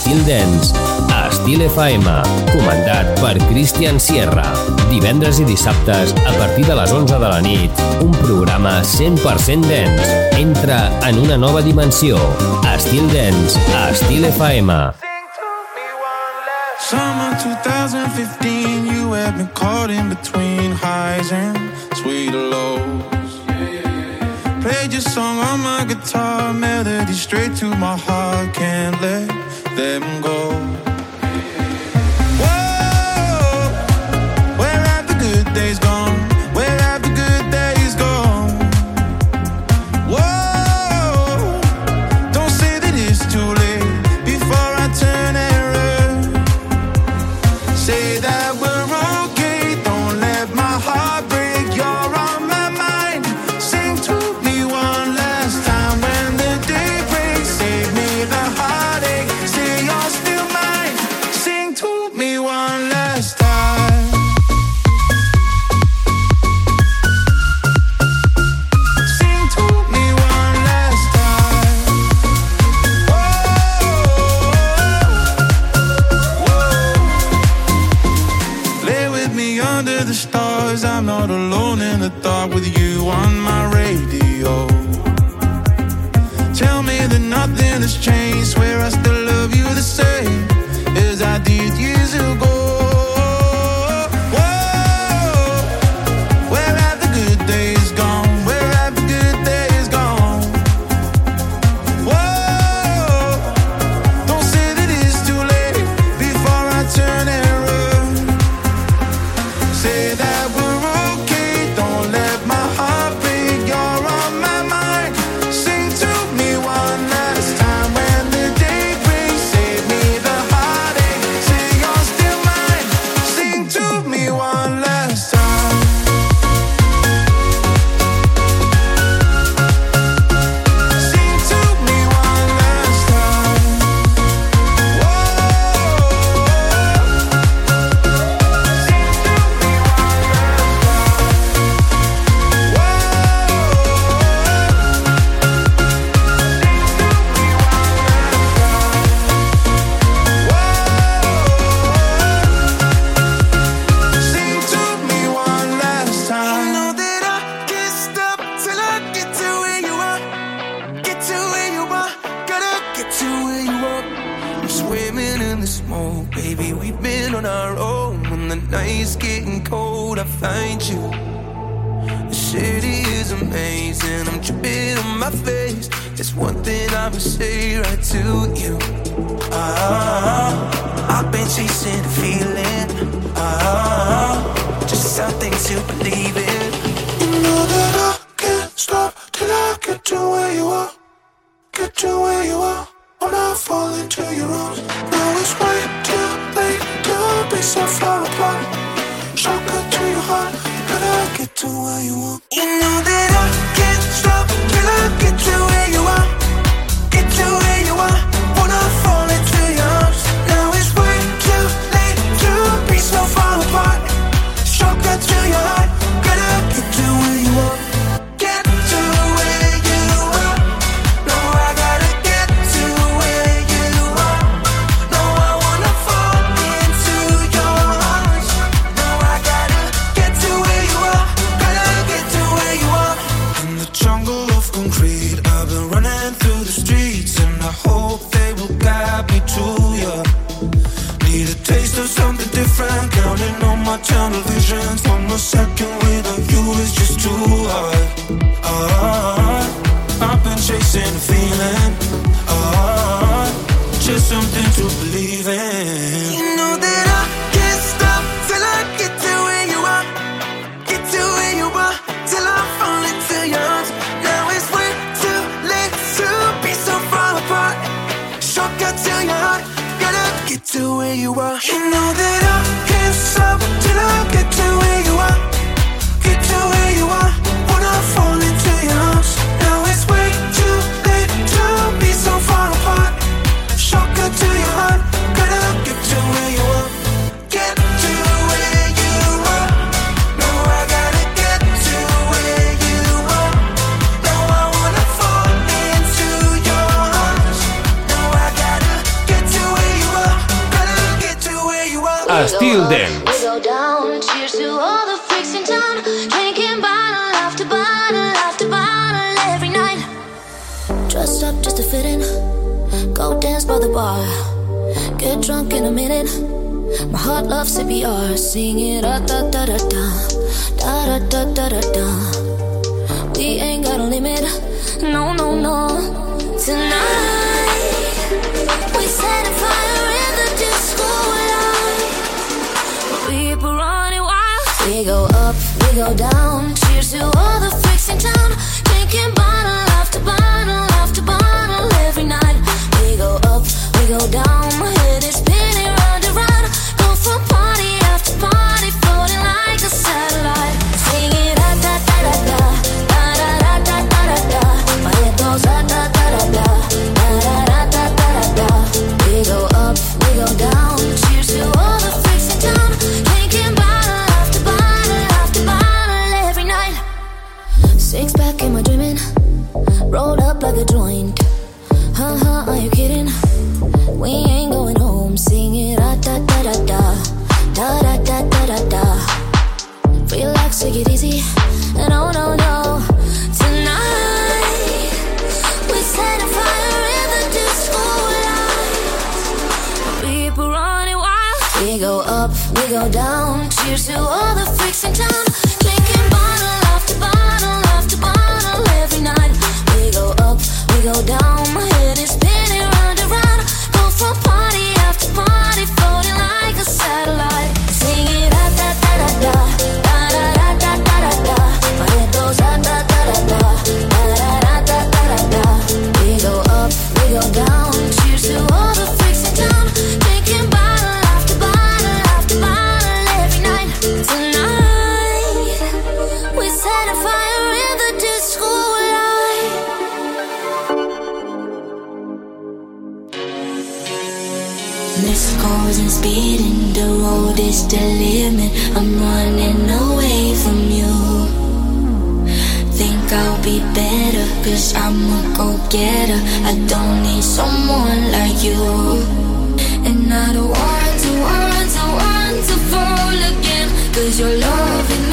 Estil Dens, a Estil FM, comandat per Cristian Sierra. Divendres i dissabtes, a partir de les 11 de la nit, un programa 100% dens. Entra en una nova dimensió. Estil Dens, a Estil FM. Summer 2015, you have been caught in between highs and sweet lows. Played your song on my guitar, melody straight to my heart, can't let them go. go up, we go down. Cheers to all the freaks in town. Drinking bottle after bottle after bottle every night. We go up, we go down. My head is spinning round and round. Go for party after party. da da da da da da. Relax, take it easy. No, oh, no, no. Tonight, we set a fire in the disco light. People running wild. We go up, we go down. Cheers to all the freaks in town. Drinking bottle after bottle after bottle every night. We go up, we go down. cause I'm a go-getter I don't need someone like you. And I don't want to, want to, want to fall again. Cause your love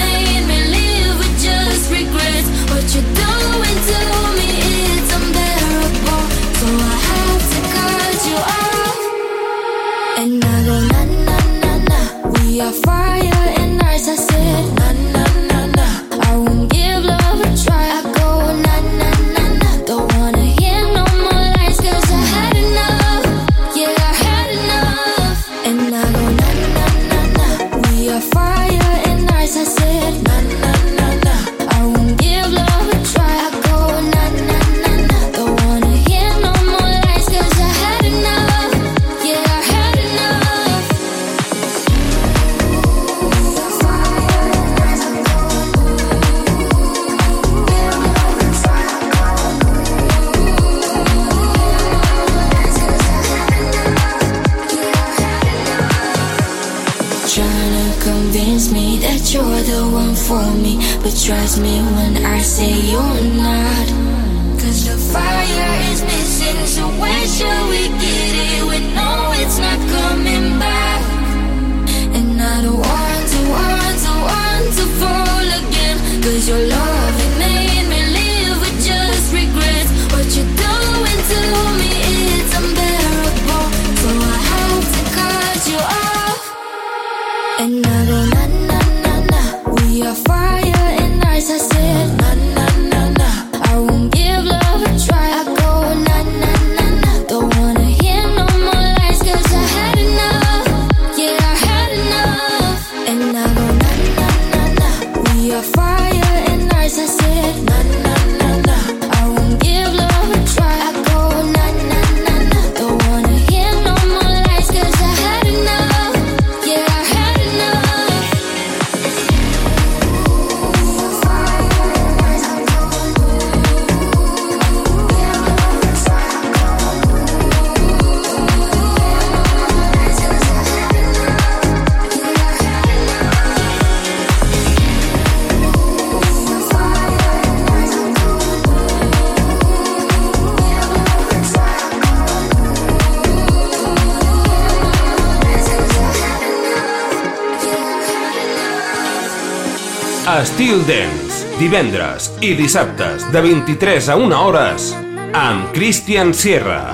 Chill Dance, divendres i dissabtes de 23 a 1 hores amb Christian Sierra.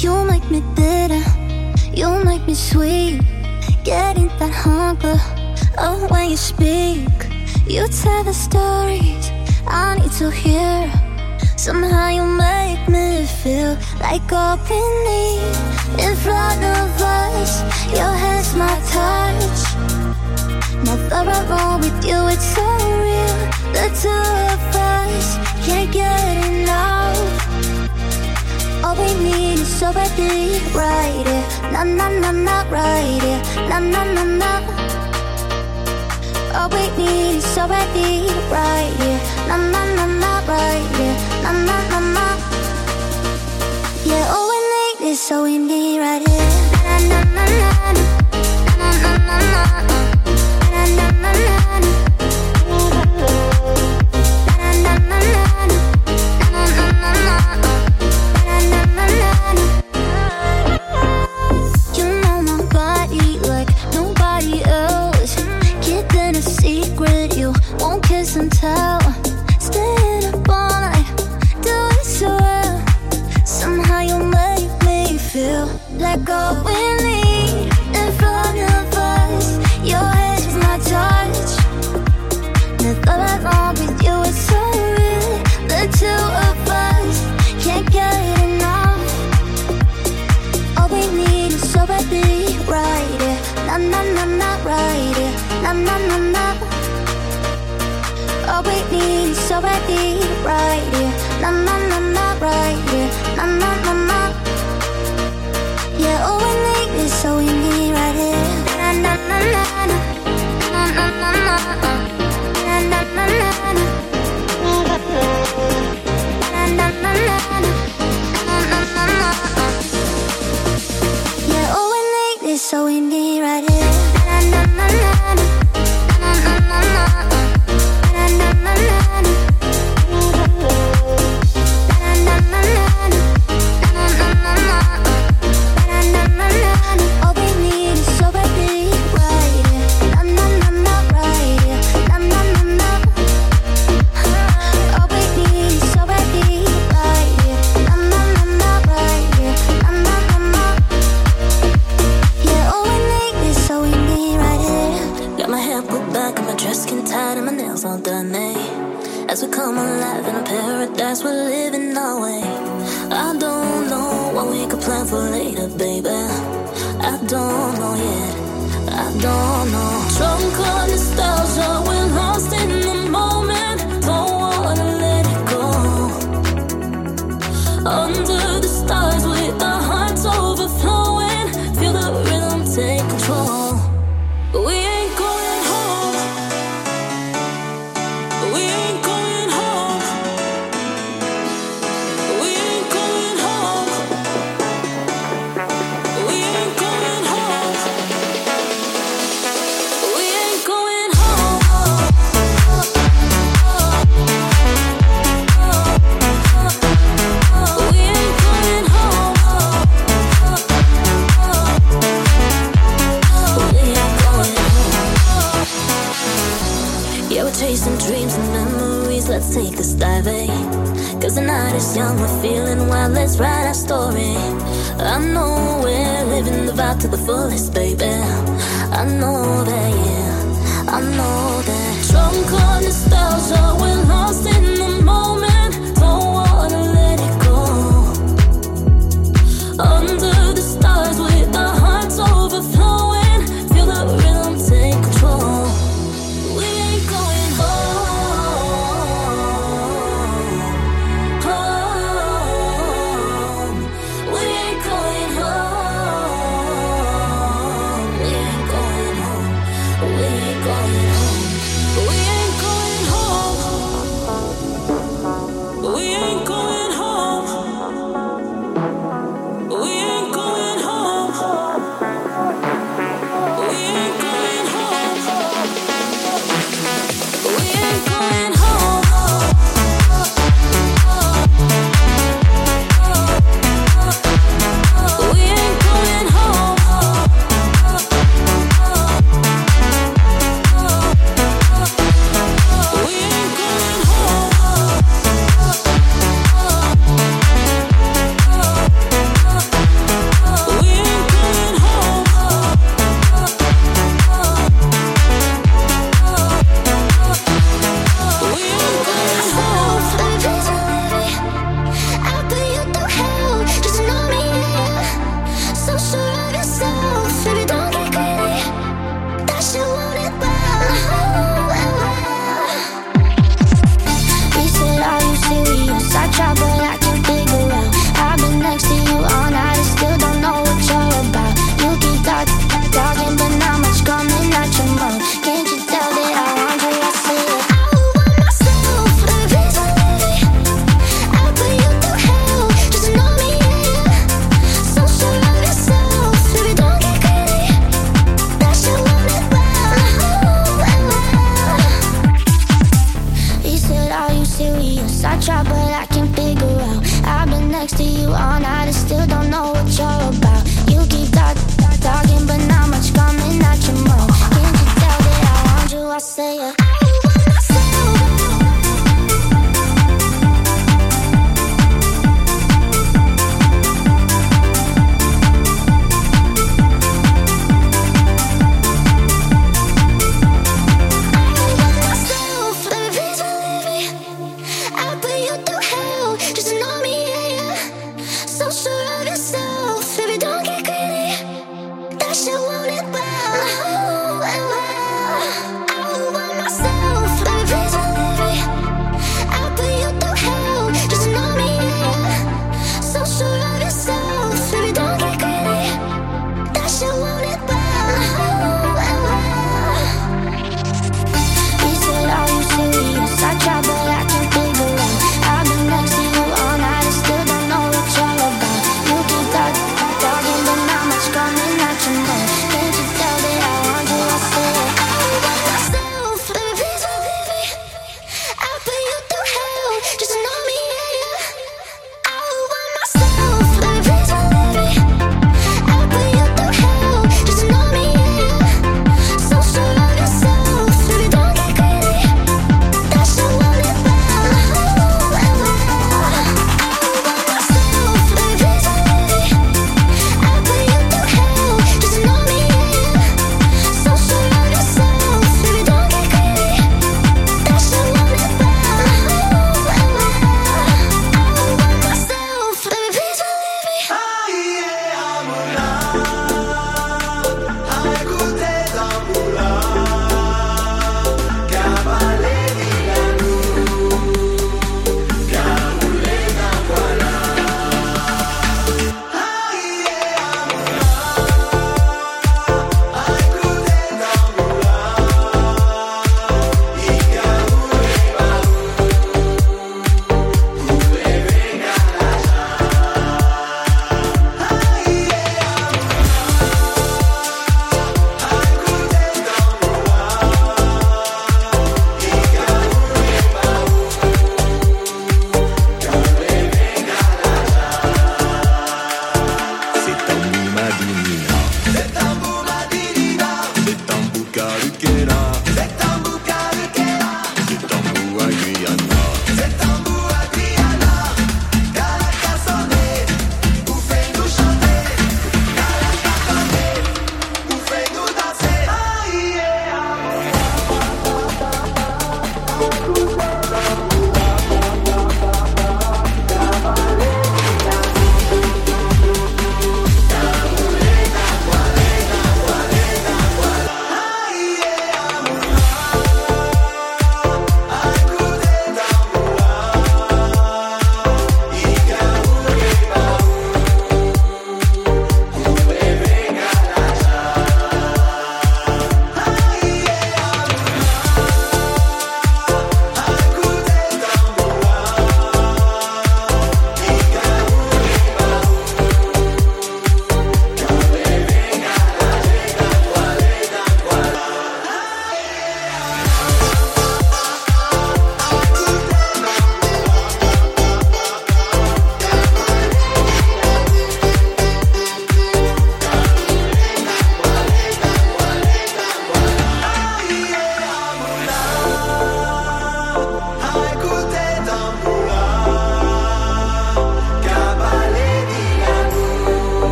You make me bitter, you make me sweet. Getting that hunger, oh when you speak. You tell the stories I need to hear. Somehow you make me feel like opening in front of us. Your hands my touch. My favorite roll with you, it's so real. The two of us can't get enough. All we need is somebody right here. Na na na na, right here. Na na na na. All we need is somebody right here. Na na na na, right here. Na na na na. Yeah, all we need is so we need right here. Na na na. na.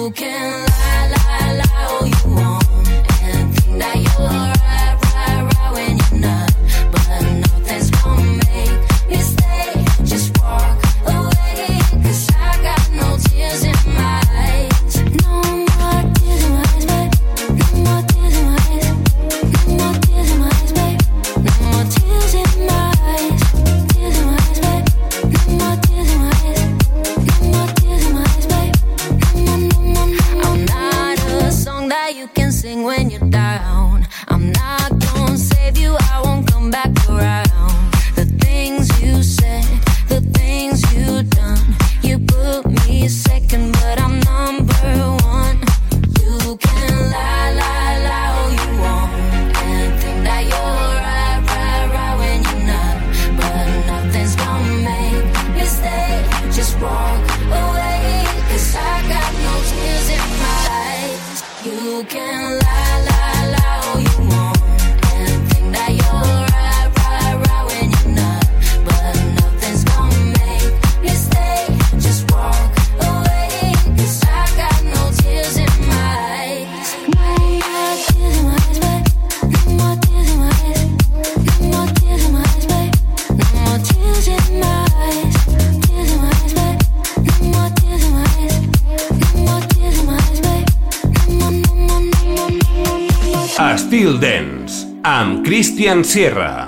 You can't lie. Cristian Sierra.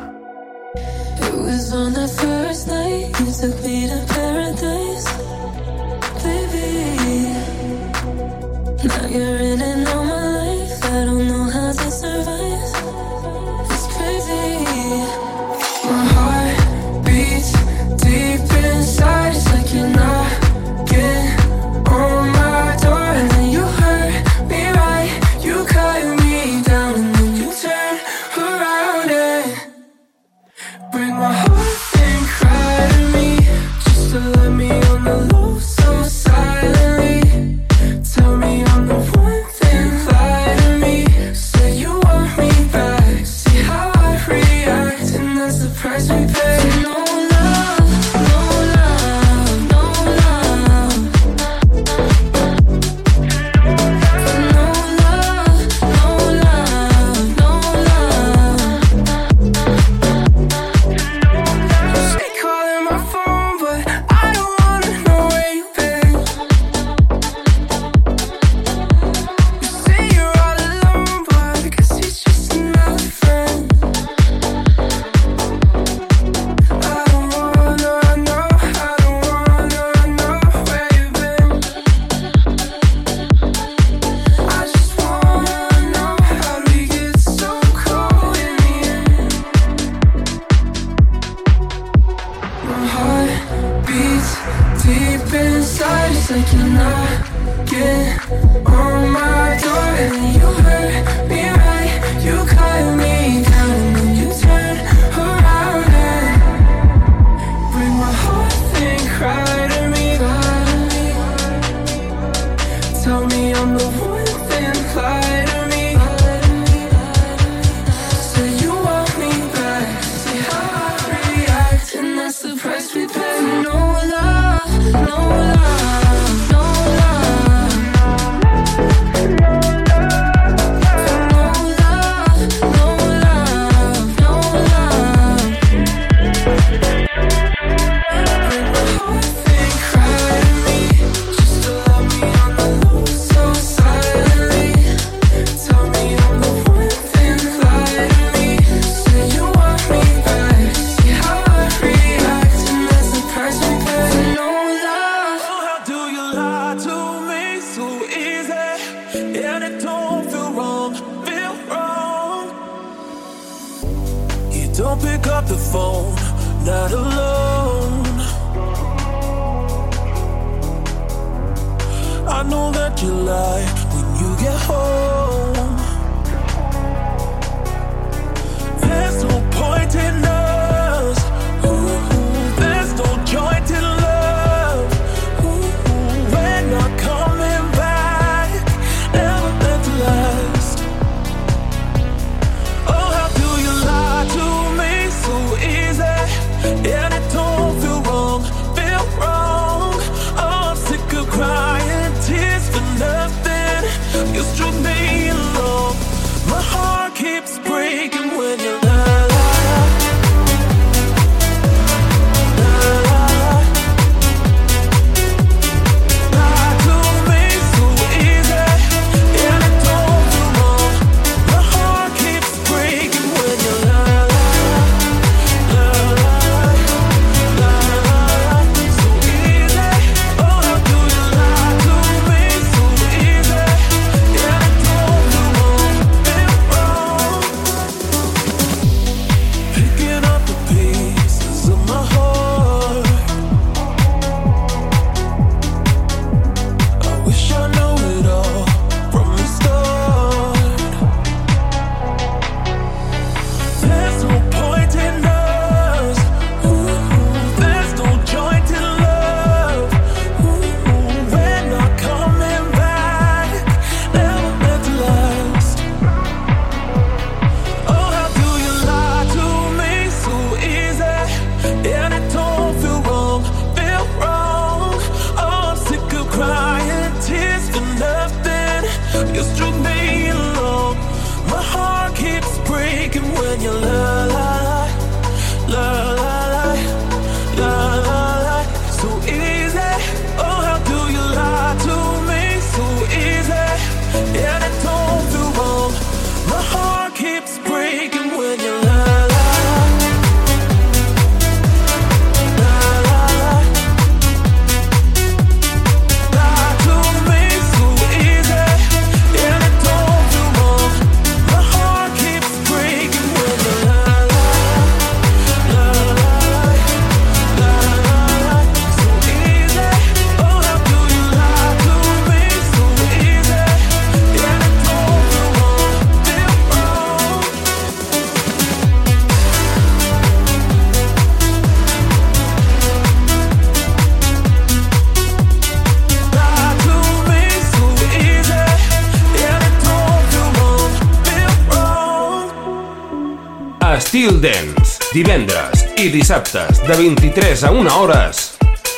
Divendres i dissabtes de 23 a 1 hores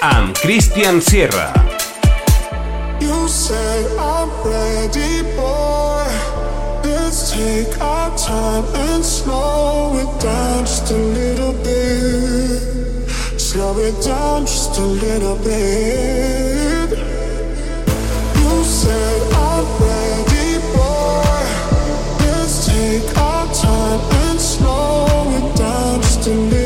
amb Christian Sierra. You said I'm ready, boy. Let's take our time and slow it down just a little bit. Slow it down just a little bit. You said I'm ready, to live.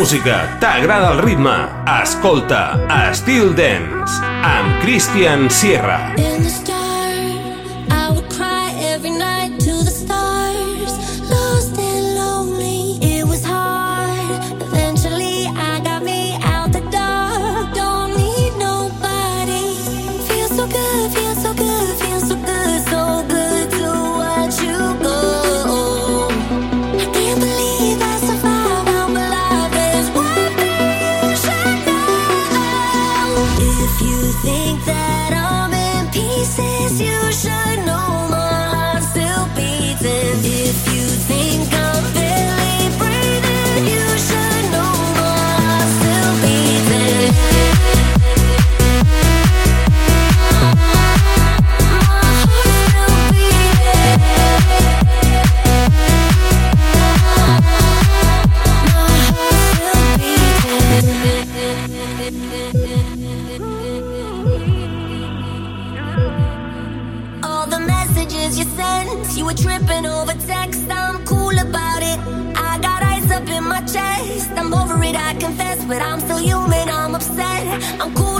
música, t'agrada el ritme, escolta Steel Dance amb Christian Sierra. In the. but I'm still human. I'm upset. I'm cool.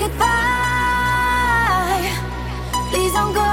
goodbye. Please don't go.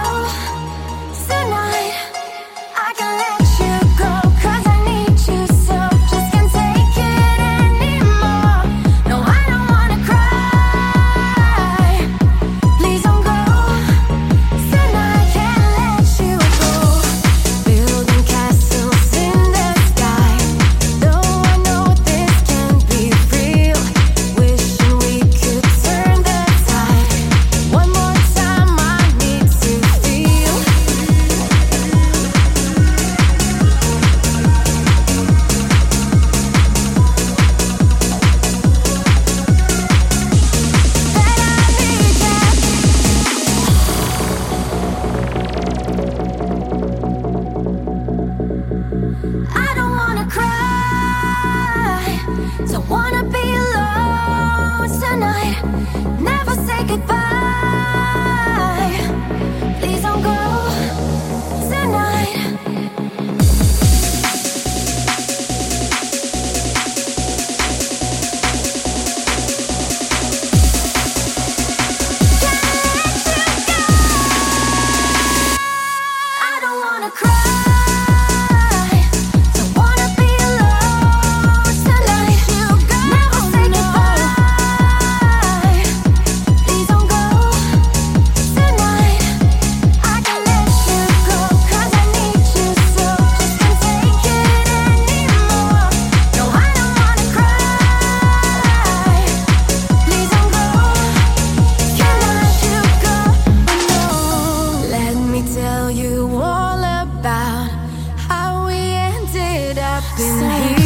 been here.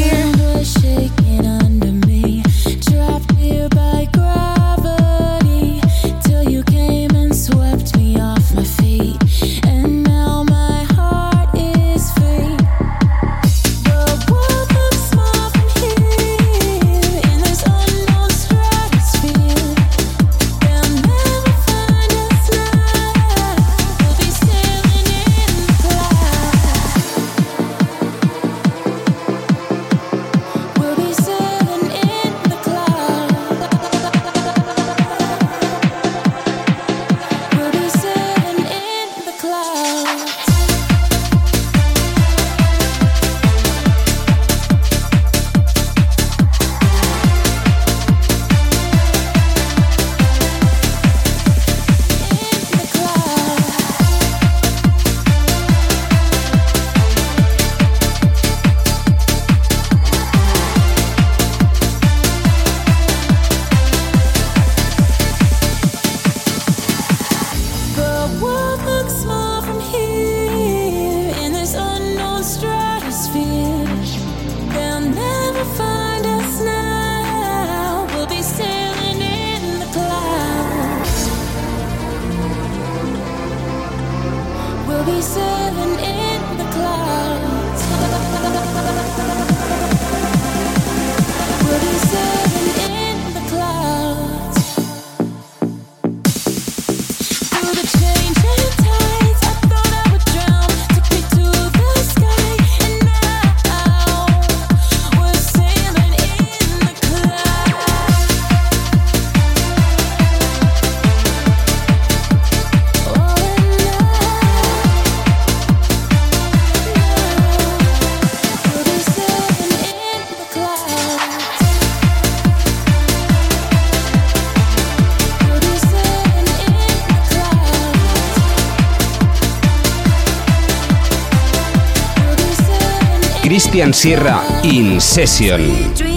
Cristian Sierra, In Session.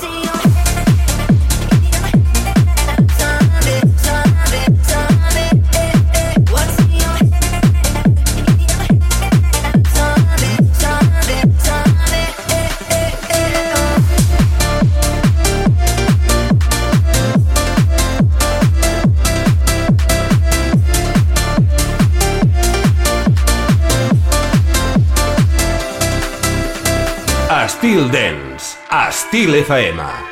see Stile Faema.